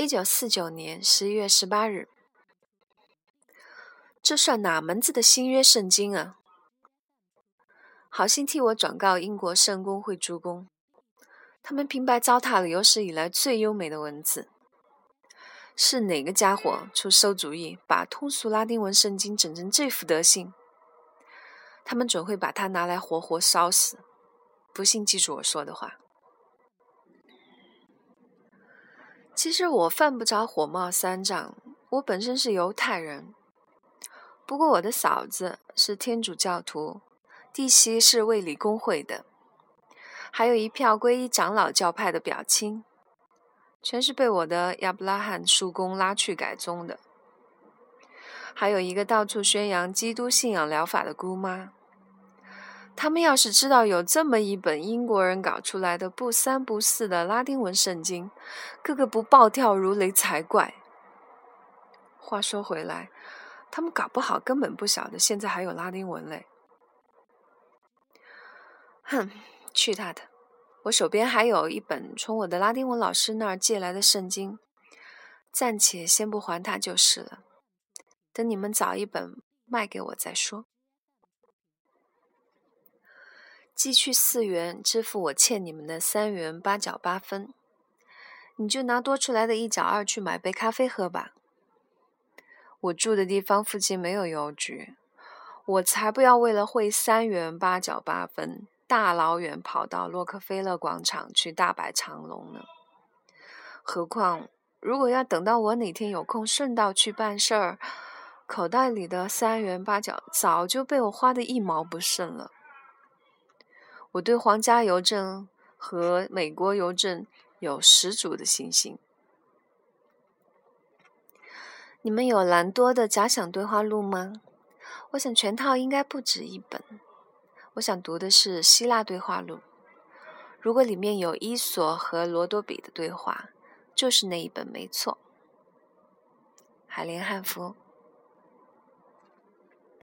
一九四九年十一月十八日，这算哪门子的新约圣经啊？好心替我转告英国圣公会诸公，他们平白糟蹋了有史以来最优美的文字。是哪个家伙出馊主意，把通俗拉丁文圣经整成这副德行？他们准会把它拿来活活烧死。不信，记住我说的话。其实我犯不着火冒三丈，我本身是犹太人，不过我的嫂子是天主教徒，弟媳是卫理公会的，还有一票皈依长老教派的表亲，全是被我的亚伯拉罕叔公拉去改宗的，还有一个到处宣扬基督信仰疗法的姑妈。他们要是知道有这么一本英国人搞出来的不三不四的拉丁文圣经，个个不暴跳如雷才怪。话说回来，他们搞不好根本不晓得现在还有拉丁文嘞。哼，去他的！我手边还有一本从我的拉丁文老师那儿借来的圣经，暂且先不还他就是了。等你们找一本卖给我再说。寄去四元，支付我欠你们的三元八角八分。你就拿多出来的一角二去买杯咖啡喝吧。我住的地方附近没有邮局，我才不要为了汇三元八角八分，大老远跑到洛克菲勒广场去大摆长龙呢。何况，如果要等到我哪天有空顺道去办事儿，口袋里的三元八角早就被我花的一毛不剩了。我对皇家邮政和美国邮政有十足的信心。你们有兰多的假想对话录吗？我想全套应该不止一本。我想读的是希腊对话录。如果里面有伊索和罗多比的对话，就是那一本没错。海莲汉夫。